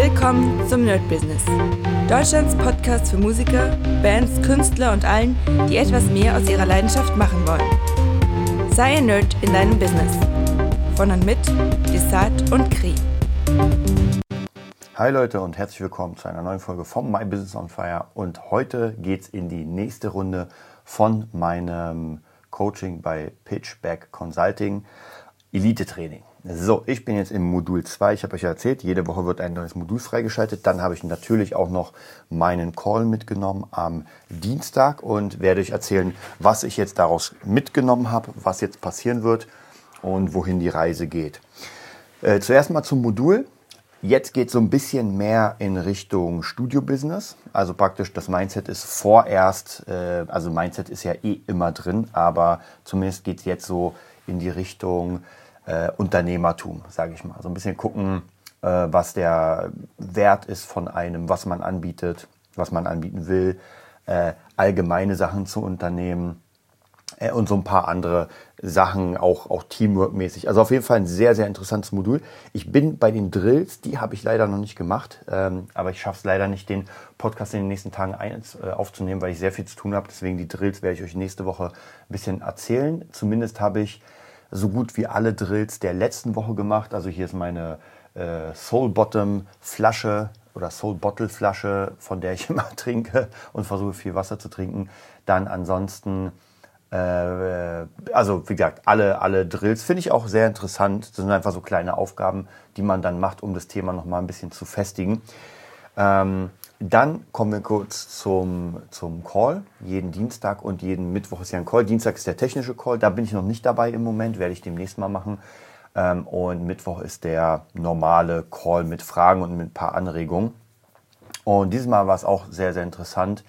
Willkommen zum Nerd Business. Deutschlands Podcast für Musiker, Bands, Künstler und allen, die etwas mehr aus ihrer Leidenschaft machen wollen. Sei ein Nerd in deinem Business. Von und mit Desart und Kri. Hi Leute und herzlich willkommen zu einer neuen Folge vom My Business on Fire. Und heute geht es in die nächste Runde von meinem Coaching bei Pitchback Consulting Elite Training. So, ich bin jetzt im Modul 2. Ich habe euch ja erzählt, jede Woche wird ein neues Modul freigeschaltet. Dann habe ich natürlich auch noch meinen Call mitgenommen am Dienstag und werde euch erzählen, was ich jetzt daraus mitgenommen habe, was jetzt passieren wird und wohin die Reise geht. Äh, zuerst mal zum Modul. Jetzt geht so ein bisschen mehr in Richtung Studio-Business. Also praktisch das Mindset ist vorerst, äh, also Mindset ist ja eh immer drin, aber zumindest geht es jetzt so in die Richtung äh, Unternehmertum, sage ich mal. So ein bisschen gucken, äh, was der Wert ist von einem, was man anbietet, was man anbieten will, äh, allgemeine Sachen zu unternehmen äh, und so ein paar andere Sachen, auch, auch Teamwork-mäßig. Also auf jeden Fall ein sehr, sehr interessantes Modul. Ich bin bei den Drills, die habe ich leider noch nicht gemacht, ähm, aber ich schaffe es leider nicht, den Podcast in den nächsten Tagen ein, äh, aufzunehmen, weil ich sehr viel zu tun habe. Deswegen die Drills werde ich euch nächste Woche ein bisschen erzählen. Zumindest habe ich so gut wie alle Drills der letzten Woche gemacht. Also hier ist meine äh, Soul Bottom Flasche oder Soul Bottle Flasche, von der ich immer trinke und versuche viel Wasser zu trinken. Dann ansonsten äh, also wie gesagt, alle, alle Drills finde ich auch sehr interessant. Das sind einfach so kleine Aufgaben, die man dann macht, um das Thema nochmal ein bisschen zu festigen. Ähm, dann kommen wir kurz zum, zum Call. Jeden Dienstag und jeden Mittwoch ist ja ein Call. Dienstag ist der technische Call. Da bin ich noch nicht dabei im Moment, werde ich demnächst mal machen. Ähm, und Mittwoch ist der normale Call mit Fragen und mit ein paar Anregungen. Und dieses Mal war es auch sehr, sehr interessant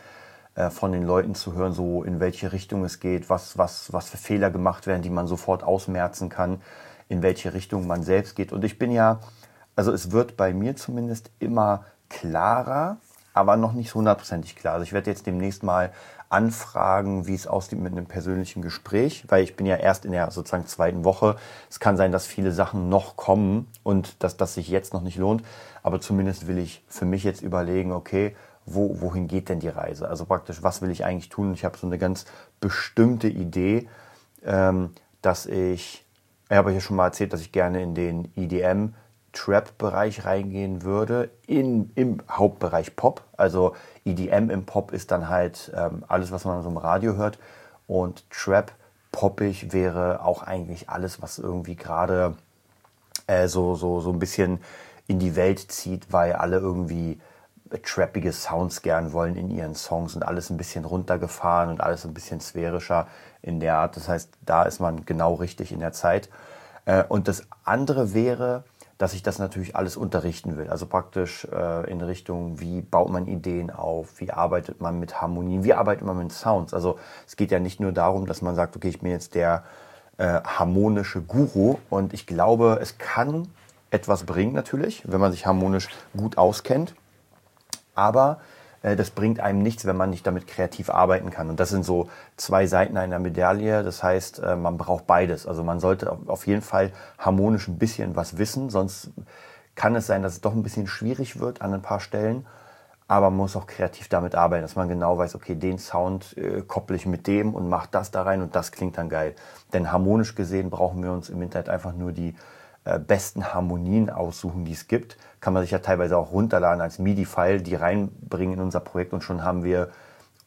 äh, von den Leuten zu hören, so in welche Richtung es geht, was, was, was für Fehler gemacht werden, die man sofort ausmerzen kann, in welche Richtung man selbst geht. Und ich bin ja, also es wird bei mir zumindest immer klarer, aber noch nicht hundertprozentig klar. Also ich werde jetzt demnächst mal anfragen, wie es aussieht mit einem persönlichen Gespräch, weil ich bin ja erst in der sozusagen zweiten Woche. Es kann sein, dass viele Sachen noch kommen und dass das sich jetzt noch nicht lohnt. Aber zumindest will ich für mich jetzt überlegen, okay, wo, wohin geht denn die Reise? Also praktisch, was will ich eigentlich tun? Ich habe so eine ganz bestimmte Idee, ähm, dass ich, ich habe ja schon mal erzählt, dass ich gerne in den EDM Trap-Bereich reingehen würde, in, im Hauptbereich Pop. Also EDM im Pop ist dann halt ähm, alles, was man so im Radio hört. Und Trap, poppig wäre auch eigentlich alles, was irgendwie gerade äh, so, so, so ein bisschen in die Welt zieht, weil alle irgendwie trappige Sounds gern wollen in ihren Songs und alles ein bisschen runtergefahren und alles ein bisschen sphärischer in der Art. Das heißt, da ist man genau richtig in der Zeit. Äh, und das andere wäre, dass ich das natürlich alles unterrichten will. Also praktisch äh, in Richtung, wie baut man Ideen auf, wie arbeitet man mit Harmonien, wie arbeitet man mit Sounds. Also es geht ja nicht nur darum, dass man sagt, okay, ich bin jetzt der äh, harmonische Guru und ich glaube, es kann etwas bringen natürlich, wenn man sich harmonisch gut auskennt aber das bringt einem nichts, wenn man nicht damit kreativ arbeiten kann. Und das sind so zwei Seiten einer Medaille. Das heißt, äh, man braucht beides. Also man sollte auf jeden Fall harmonisch ein bisschen was wissen, sonst kann es sein, dass es doch ein bisschen schwierig wird an ein paar Stellen. Aber man muss auch kreativ damit arbeiten, dass man genau weiß, okay, den Sound äh, kopple ich mit dem und mache das da rein und das klingt dann geil. Denn harmonisch gesehen brauchen wir uns im Internet einfach nur die äh, besten Harmonien aussuchen, die es gibt. Kann man sich ja teilweise auch runterladen als MIDI-File, die reinbringen in unser Projekt und schon haben wir,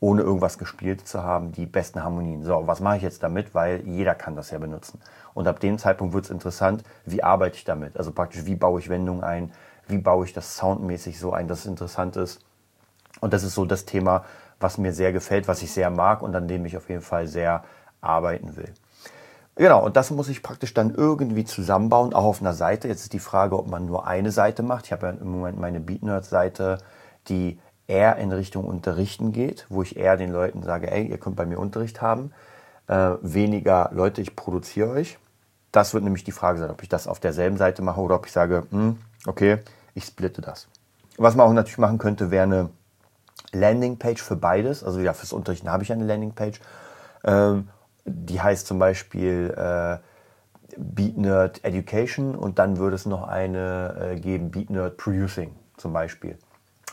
ohne irgendwas gespielt zu haben, die besten Harmonien. So, was mache ich jetzt damit? Weil jeder kann das ja benutzen. Und ab dem Zeitpunkt wird es interessant, wie arbeite ich damit? Also praktisch, wie baue ich Wendungen ein? Wie baue ich das soundmäßig so ein, dass es interessant ist? Und das ist so das Thema, was mir sehr gefällt, was ich sehr mag und an dem ich auf jeden Fall sehr arbeiten will. Genau, und das muss ich praktisch dann irgendwie zusammenbauen, auch auf einer Seite. Jetzt ist die Frage, ob man nur eine Seite macht. Ich habe ja im Moment meine BeatNerd-Seite, die eher in Richtung Unterrichten geht, wo ich eher den Leuten sage, ey, ihr könnt bei mir Unterricht haben. Äh, weniger Leute, ich produziere euch. Das wird nämlich die Frage sein, ob ich das auf derselben Seite mache oder ob ich sage, hm, okay, ich splitte das. Was man auch natürlich machen könnte, wäre eine Landingpage für beides. Also ja, fürs Unterrichten habe ich eine Landingpage. Ähm, die heißt zum Beispiel äh, Beat Nerd Education und dann würde es noch eine äh, geben, Beat Nerd Producing. zum Beispiel.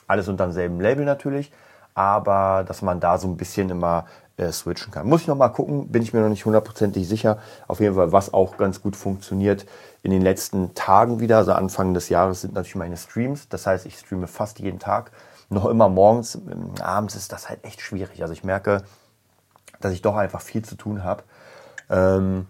Alles unter demselben Label natürlich, aber dass man da so ein bisschen immer äh, switchen kann. Muss ich noch mal gucken, bin ich mir noch nicht hundertprozentig sicher. Auf jeden Fall, was auch ganz gut funktioniert in den letzten Tagen wieder, also Anfang des Jahres sind natürlich meine Streams. Das heißt, ich streame fast jeden Tag. Noch immer morgens, ähm, abends ist das halt echt schwierig. Also ich merke, dass ich doch einfach viel zu tun habe. Ähm,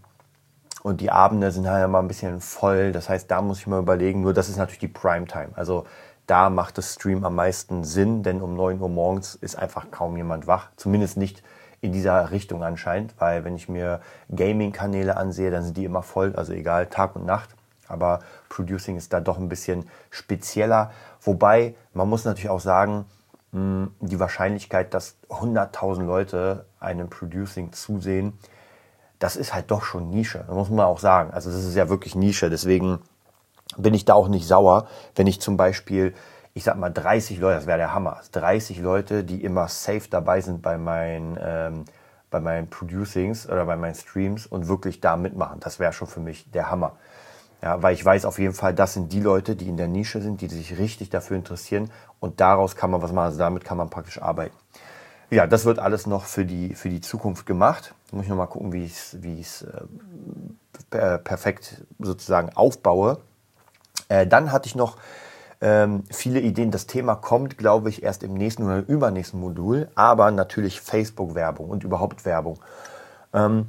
und die Abende sind halt immer ein bisschen voll. Das heißt, da muss ich mal überlegen. Nur das ist natürlich die Primetime. Also da macht das Stream am meisten Sinn, denn um 9 Uhr morgens ist einfach kaum jemand wach. Zumindest nicht in dieser Richtung anscheinend, weil wenn ich mir Gaming-Kanäle ansehe, dann sind die immer voll, also egal, Tag und Nacht. Aber Producing ist da doch ein bisschen spezieller. Wobei, man muss natürlich auch sagen, hm, die Wahrscheinlichkeit, dass 100.000 Leute einem Producing zusehen, das ist halt doch schon Nische. Das muss man auch sagen. Also das ist ja wirklich Nische. Deswegen bin ich da auch nicht sauer, wenn ich zum Beispiel ich sag mal 30 Leute, das wäre der Hammer, 30 Leute, die immer safe dabei sind bei meinen, ähm, bei meinen Producings oder bei meinen Streams und wirklich da mitmachen. Das wäre schon für mich der Hammer. Ja, weil ich weiß auf jeden Fall, das sind die Leute, die in der Nische sind, die sich richtig dafür interessieren und daraus kann man was machen. Also damit kann man praktisch arbeiten. Ja, das wird alles noch für die, für die Zukunft gemacht. Muss ich noch mal gucken, wie ich es wie ich's, äh, perfekt sozusagen aufbaue. Äh, dann hatte ich noch ähm, viele Ideen. Das Thema kommt, glaube ich, erst im nächsten oder übernächsten Modul, aber natürlich Facebook-Werbung und überhaupt Werbung. Ähm,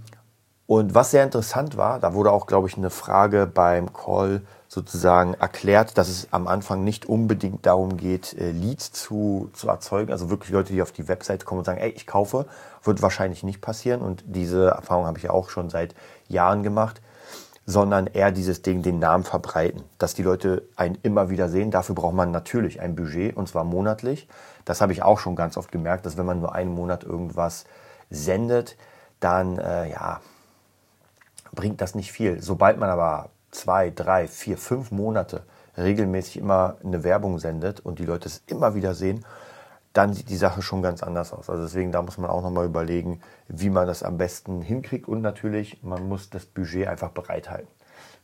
und was sehr interessant war, da wurde auch, glaube ich, eine Frage beim Call sozusagen erklärt, dass es am Anfang nicht unbedingt darum geht, äh, Leads zu, zu erzeugen. Also wirklich Leute, die auf die Website kommen und sagen, ey, ich kaufe, wird wahrscheinlich nicht passieren. Und diese Erfahrung habe ich ja auch schon seit Jahren gemacht sondern eher dieses Ding, den Namen verbreiten, dass die Leute einen immer wieder sehen. Dafür braucht man natürlich ein Budget und zwar monatlich. Das habe ich auch schon ganz oft gemerkt, dass wenn man nur einen Monat irgendwas sendet, dann äh, ja, bringt das nicht viel. Sobald man aber zwei, drei, vier, fünf Monate regelmäßig immer eine Werbung sendet und die Leute es immer wieder sehen, dann sieht die Sache schon ganz anders aus. Also deswegen, da muss man auch nochmal überlegen, wie man das am besten hinkriegt. Und natürlich, man muss das Budget einfach bereithalten.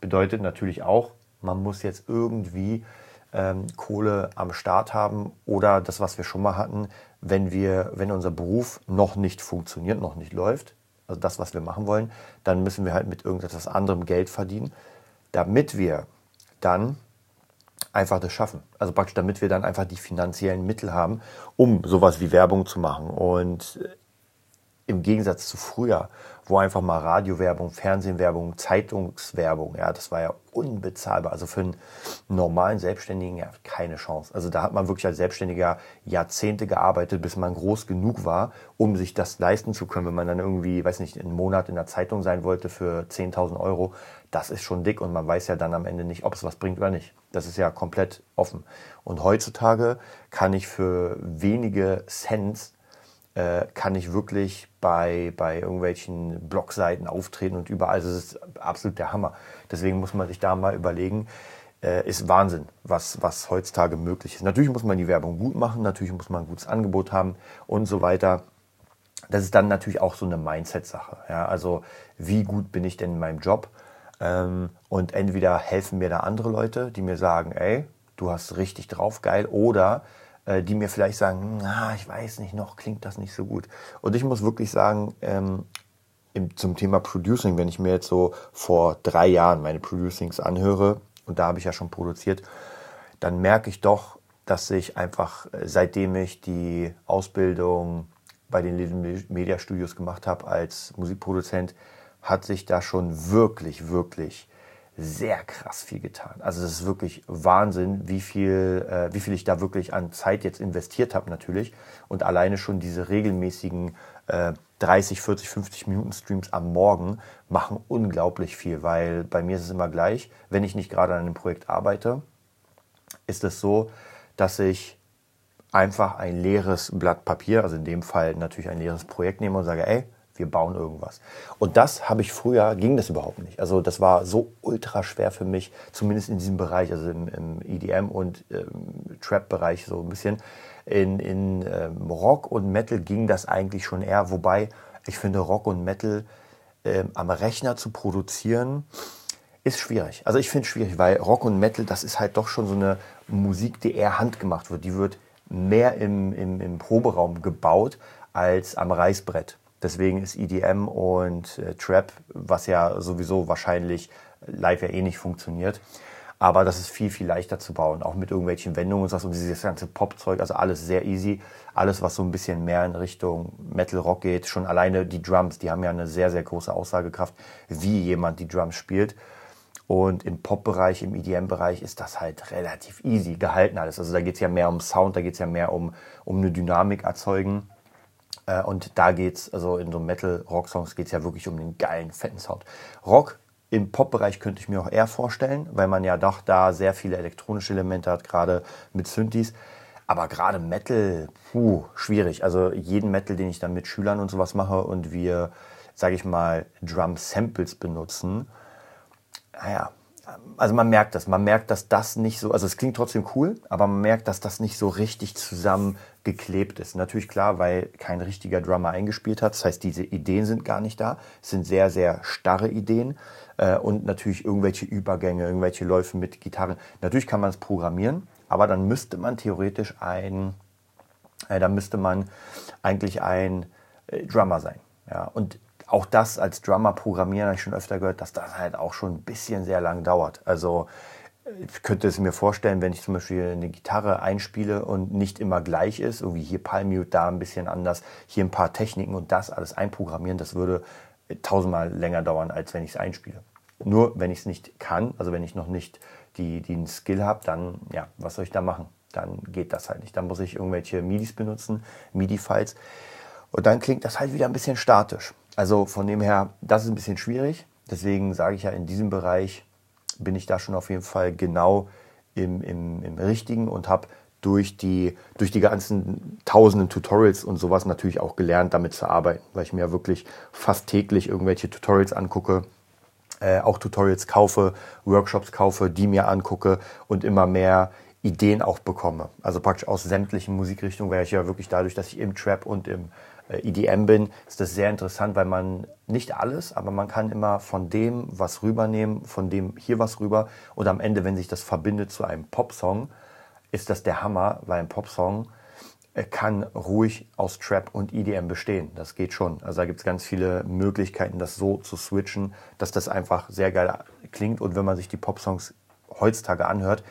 Bedeutet natürlich auch, man muss jetzt irgendwie ähm, Kohle am Start haben oder das, was wir schon mal hatten, wenn wir, wenn unser Beruf noch nicht funktioniert, noch nicht läuft, also das, was wir machen wollen, dann müssen wir halt mit irgendetwas anderem Geld verdienen, damit wir dann einfach das schaffen. Also praktisch, damit wir dann einfach die finanziellen Mittel haben, um sowas wie Werbung zu machen. Und im Gegensatz zu früher, wo einfach mal Radiowerbung, Fernsehwerbung, Zeitungswerbung, ja, das war ja unbezahlbar. Also für einen normalen Selbstständigen ja keine Chance. Also da hat man wirklich als Selbstständiger Jahrzehnte gearbeitet, bis man groß genug war, um sich das leisten zu können. Wenn man dann irgendwie, weiß nicht, einen Monat in der Zeitung sein wollte für 10.000 Euro, das ist schon dick und man weiß ja dann am Ende nicht, ob es was bringt oder nicht. Das ist ja komplett offen. Und heutzutage kann ich für wenige Cents äh, kann ich wirklich bei, bei irgendwelchen Blogseiten auftreten und überall. Also es ist absolut der Hammer. Deswegen muss man sich da mal überlegen, äh, ist Wahnsinn, was, was heutzutage möglich ist. Natürlich muss man die Werbung gut machen, natürlich muss man ein gutes Angebot haben und so weiter. Das ist dann natürlich auch so eine Mindset-Sache. Ja? Also wie gut bin ich denn in meinem Job? Ähm, und entweder helfen mir da andere Leute, die mir sagen, ey, du hast richtig drauf, geil, oder äh, die mir vielleicht sagen, na, ich weiß nicht, noch klingt das nicht so gut. Und ich muss wirklich sagen, ähm, im, zum Thema Producing, wenn ich mir jetzt so vor drei Jahren meine Producings anhöre, und da habe ich ja schon produziert, dann merke ich doch, dass ich einfach, äh, seitdem ich die Ausbildung bei den Little Media Studios gemacht habe als Musikproduzent, hat sich da schon wirklich, wirklich sehr krass viel getan. Also es ist wirklich Wahnsinn, wie viel, äh, wie viel ich da wirklich an Zeit jetzt investiert habe natürlich. Und alleine schon diese regelmäßigen äh, 30, 40, 50 Minuten Streams am Morgen machen unglaublich viel, weil bei mir ist es immer gleich, wenn ich nicht gerade an einem Projekt arbeite, ist es so, dass ich einfach ein leeres Blatt Papier, also in dem Fall natürlich ein leeres Projekt nehme und sage, ey, wir bauen irgendwas. Und das habe ich früher, ging das überhaupt nicht. Also das war so ultra schwer für mich, zumindest in diesem Bereich, also im, im EDM und ähm, Trap-Bereich so ein bisschen. In, in ähm, Rock und Metal ging das eigentlich schon eher, wobei ich finde Rock und Metal ähm, am Rechner zu produzieren, ist schwierig. Also ich finde es schwierig, weil Rock und Metal, das ist halt doch schon so eine Musik, die eher handgemacht wird. Die wird mehr im, im, im Proberaum gebaut als am Reißbrett. Deswegen ist EDM und äh, Trap, was ja sowieso wahrscheinlich live ja eh nicht funktioniert. Aber das ist viel, viel leichter zu bauen, auch mit irgendwelchen Wendungen und so. Und dieses ganze Pop-Zeug, also alles sehr easy. Alles, was so ein bisschen mehr in Richtung Metal Rock geht. Schon alleine die Drums, die haben ja eine sehr, sehr große Aussagekraft, wie jemand die Drums spielt. Und im Pop-Bereich, im EDM-Bereich ist das halt relativ easy gehalten alles. Also da geht es ja mehr um Sound, da geht es ja mehr um, um eine Dynamik erzeugen. Äh, und da geht's, also in so Metal-Rock-Songs geht es ja wirklich um den geilen, fetten Sound. Rock im Pop-Bereich könnte ich mir auch eher vorstellen, weil man ja doch da sehr viele elektronische Elemente hat, gerade mit Synthes. Aber gerade Metal, puh, schwierig. Also jeden Metal, den ich dann mit Schülern und sowas mache und wir, sage ich mal, Drum-Samples benutzen, naja, also man merkt das. Man merkt, dass das nicht so, also es klingt trotzdem cool, aber man merkt, dass das nicht so richtig zusammengeklebt ist. Natürlich klar, weil kein richtiger Drummer eingespielt hat. Das heißt, diese Ideen sind gar nicht da. Es sind sehr, sehr starre Ideen äh, und natürlich irgendwelche Übergänge, irgendwelche Läufe mit Gitarren. Natürlich kann man es programmieren, aber dann müsste man theoretisch ein, äh, dann müsste man eigentlich ein äh, Drummer sein. Ja, und auch das als Drummer programmieren, habe ich schon öfter gehört, dass das halt auch schon ein bisschen sehr lang dauert. Also ich könnte es mir vorstellen, wenn ich zum Beispiel eine Gitarre einspiele und nicht immer gleich ist, irgendwie hier Palmute, da ein bisschen anders, hier ein paar Techniken und das alles einprogrammieren, das würde tausendmal länger dauern, als wenn ich es einspiele. Nur wenn ich es nicht kann, also wenn ich noch nicht die, den Skill habe, dann, ja, was soll ich da machen? Dann geht das halt nicht. Dann muss ich irgendwelche MIDIs benutzen, MIDI-Files. Und dann klingt das halt wieder ein bisschen statisch. Also von dem her, das ist ein bisschen schwierig. Deswegen sage ich ja, in diesem Bereich bin ich da schon auf jeden Fall genau im, im, im Richtigen und habe durch die, durch die ganzen tausenden Tutorials und sowas natürlich auch gelernt, damit zu arbeiten, weil ich mir wirklich fast täglich irgendwelche Tutorials angucke, äh, auch Tutorials kaufe, Workshops kaufe, die mir angucke und immer mehr Ideen auch bekomme. Also praktisch aus sämtlichen Musikrichtungen, weil ich ja wirklich dadurch, dass ich im Trap und im EDM bin, ist das sehr interessant, weil man nicht alles, aber man kann immer von dem was rübernehmen, von dem hier was rüber und am Ende, wenn sich das verbindet zu einem Popsong, ist das der Hammer, weil ein Popsong äh, kann ruhig aus Trap und EDM bestehen. Das geht schon. Also da gibt es ganz viele Möglichkeiten, das so zu switchen, dass das einfach sehr geil klingt. Und wenn man sich die Popsongs heutzutage anhört,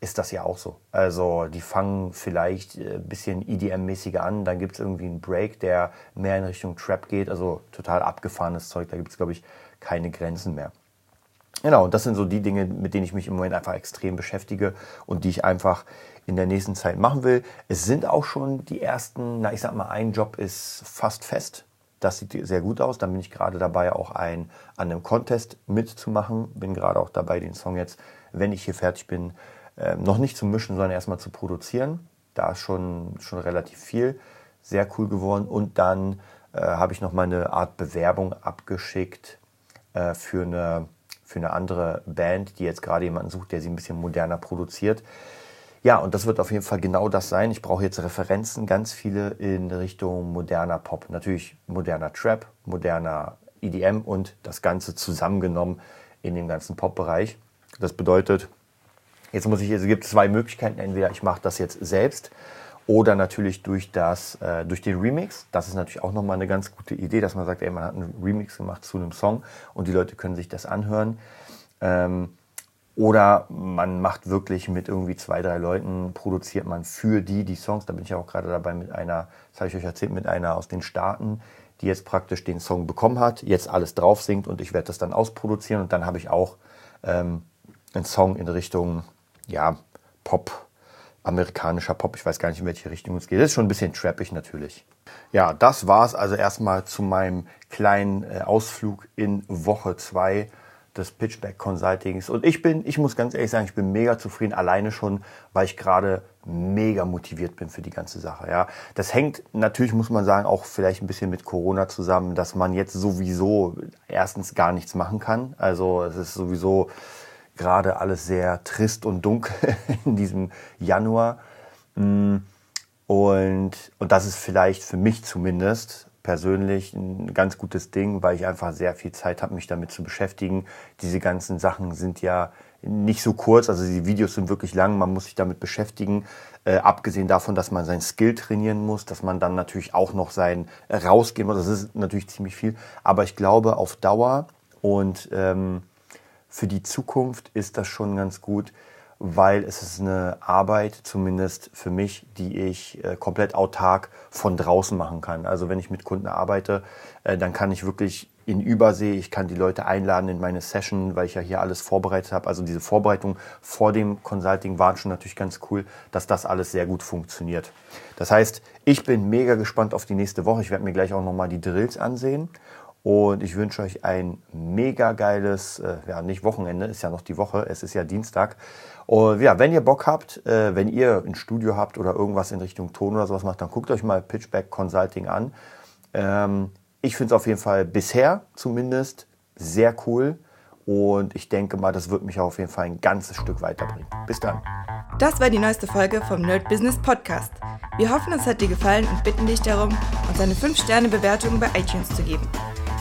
ist das ja auch so. Also die fangen vielleicht ein äh, bisschen EDM-mäßiger an, dann gibt es irgendwie einen Break, der mehr in Richtung Trap geht, also total abgefahrenes Zeug, da gibt es, glaube ich, keine Grenzen mehr. Genau, und das sind so die Dinge, mit denen ich mich im Moment einfach extrem beschäftige und die ich einfach in der nächsten Zeit machen will. Es sind auch schon die ersten, na ich sag mal, ein Job ist fast fest. Das sieht sehr gut aus. Dann bin ich gerade dabei, auch ein, an einem Contest mitzumachen. Bin gerade auch dabei, den Song jetzt, wenn ich hier fertig bin, äh, noch nicht zu mischen, sondern erstmal zu produzieren. Da ist schon, schon relativ viel. Sehr cool geworden. Und dann äh, habe ich noch mal eine Art Bewerbung abgeschickt äh, für, eine, für eine andere Band, die jetzt gerade jemanden sucht, der sie ein bisschen moderner produziert. Ja, und das wird auf jeden Fall genau das sein. Ich brauche jetzt Referenzen, ganz viele in Richtung moderner Pop. Natürlich moderner Trap, moderner EDM und das Ganze zusammengenommen in dem ganzen Pop-Bereich. Das bedeutet, Jetzt muss ich, es gibt zwei Möglichkeiten. Entweder ich mache das jetzt selbst oder natürlich durch, das, äh, durch den Remix. Das ist natürlich auch nochmal eine ganz gute Idee, dass man sagt, ey, man hat einen Remix gemacht zu einem Song und die Leute können sich das anhören. Ähm, oder man macht wirklich mit irgendwie zwei, drei Leuten, produziert man für die die Songs. Da bin ich auch gerade dabei mit einer, das habe ich euch erzählt, mit einer aus den Staaten, die jetzt praktisch den Song bekommen hat, jetzt alles drauf singt und ich werde das dann ausproduzieren und dann habe ich auch ähm, einen Song in Richtung ja, Pop, amerikanischer Pop. Ich weiß gar nicht, in welche Richtung es geht. Das ist schon ein bisschen trappig natürlich. Ja, das war es also erstmal zu meinem kleinen äh, Ausflug in Woche 2 des Pitchback Consultings. Und ich bin, ich muss ganz ehrlich sagen, ich bin mega zufrieden, alleine schon, weil ich gerade mega motiviert bin für die ganze Sache. Ja, das hängt natürlich, muss man sagen, auch vielleicht ein bisschen mit Corona zusammen, dass man jetzt sowieso erstens gar nichts machen kann. Also es ist sowieso gerade alles sehr trist und dunkel in diesem Januar. Mm, und, und das ist vielleicht für mich zumindest persönlich ein ganz gutes Ding, weil ich einfach sehr viel Zeit habe, mich damit zu beschäftigen. Diese ganzen Sachen sind ja nicht so kurz, also die Videos sind wirklich lang, man muss sich damit beschäftigen. Äh, abgesehen davon, dass man sein Skill trainieren muss, dass man dann natürlich auch noch sein äh, rausgehen muss, das ist natürlich ziemlich viel. Aber ich glaube, auf Dauer und ähm, für die Zukunft ist das schon ganz gut, weil es ist eine Arbeit, zumindest für mich, die ich äh, komplett autark von draußen machen kann. Also wenn ich mit Kunden arbeite, äh, dann kann ich wirklich in Übersee, ich kann die Leute einladen in meine Session, weil ich ja hier alles vorbereitet habe. Also diese Vorbereitung vor dem Consulting waren schon natürlich ganz cool, dass das alles sehr gut funktioniert. Das heißt, ich bin mega gespannt auf die nächste Woche. Ich werde mir gleich auch nochmal die Drills ansehen und ich wünsche euch ein mega geiles, äh, ja nicht Wochenende, ist ja noch die Woche, es ist ja Dienstag. Und ja, wenn ihr Bock habt, äh, wenn ihr ein Studio habt oder irgendwas in Richtung Ton oder sowas macht, dann guckt euch mal Pitchback Consulting an. Ähm, ich finde es auf jeden Fall bisher zumindest sehr cool. Und ich denke mal, das wird mich auf jeden Fall ein ganzes Stück weiterbringen. Bis dann. Das war die neueste Folge vom Nerd Business Podcast. Wir hoffen, es hat dir gefallen und bitten dich darum, uns eine 5-Sterne-Bewertung bei iTunes zu geben.